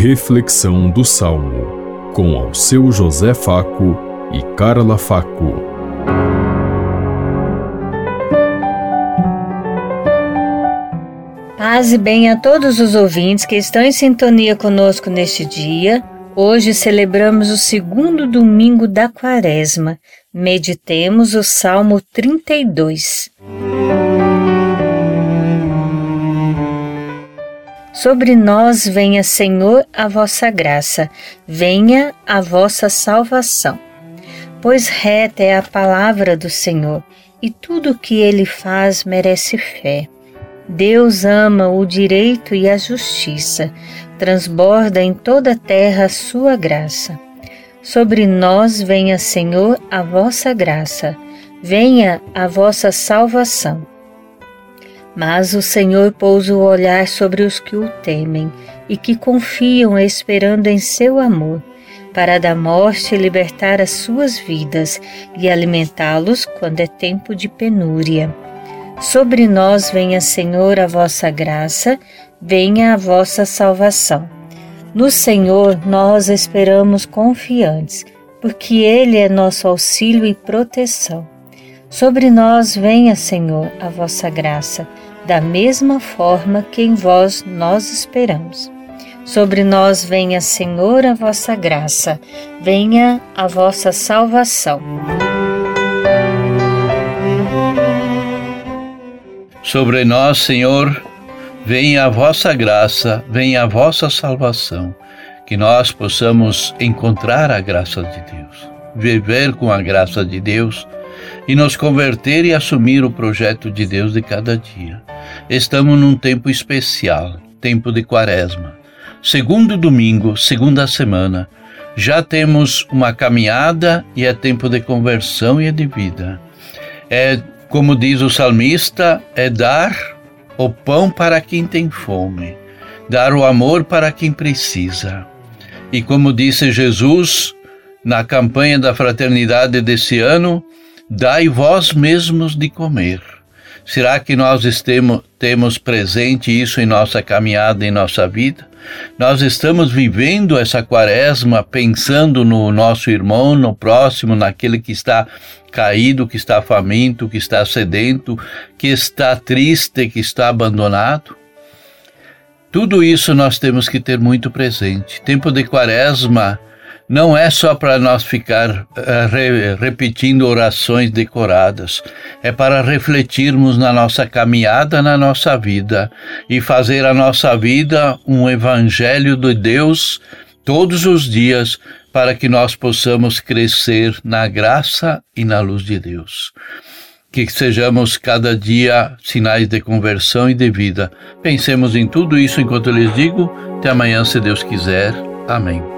Reflexão do Salmo, com ao seu José Faco e Carla Faco. Paz e bem a todos os ouvintes que estão em sintonia conosco neste dia. Hoje celebramos o segundo domingo da quaresma. Meditemos o Salmo 32. Sobre nós venha, Senhor, a vossa graça, venha a vossa salvação. Pois reta é a palavra do Senhor, e tudo o que ele faz merece fé. Deus ama o direito e a justiça, transborda em toda a terra a sua graça. Sobre nós venha, Senhor, a vossa graça, venha a vossa salvação. Mas o Senhor pôs o olhar sobre os que o temem e que confiam esperando em seu amor, para da morte libertar as suas vidas e alimentá-los quando é tempo de penúria. Sobre nós venha, Senhor, a vossa graça, venha a vossa salvação. No Senhor nós esperamos confiantes, porque Ele é nosso auxílio e proteção. Sobre nós venha, Senhor, a vossa graça da mesma forma que em vós nós esperamos. Sobre nós venha, Senhor, a vossa graça, venha a vossa salvação. Sobre nós, Senhor, venha a vossa graça, venha a vossa salvação, que nós possamos encontrar a graça de Deus, viver com a graça de Deus e nos converter e assumir o projeto de Deus de cada dia. Estamos num tempo especial, tempo de quaresma. Segundo domingo, segunda semana, já temos uma caminhada e é tempo de conversão e de vida. É, como diz o salmista, é dar o pão para quem tem fome, dar o amor para quem precisa. E como disse Jesus na campanha da fraternidade desse ano, dai vós mesmos de comer. Será que nós estemos, temos presente isso em nossa caminhada, em nossa vida? Nós estamos vivendo essa quaresma pensando no nosso irmão, no próximo, naquele que está caído, que está faminto, que está sedento, que está triste, que está abandonado? Tudo isso nós temos que ter muito presente. Tempo de quaresma não é só para nós ficar uh, re, repetindo orações decoradas, é para refletirmos na nossa caminhada, na nossa vida e fazer a nossa vida um evangelho de Deus todos os dias para que nós possamos crescer na graça e na luz de Deus. Que sejamos cada dia sinais de conversão e de vida. Pensemos em tudo isso enquanto eu lhes digo. Até amanhã, se Deus quiser. Amém.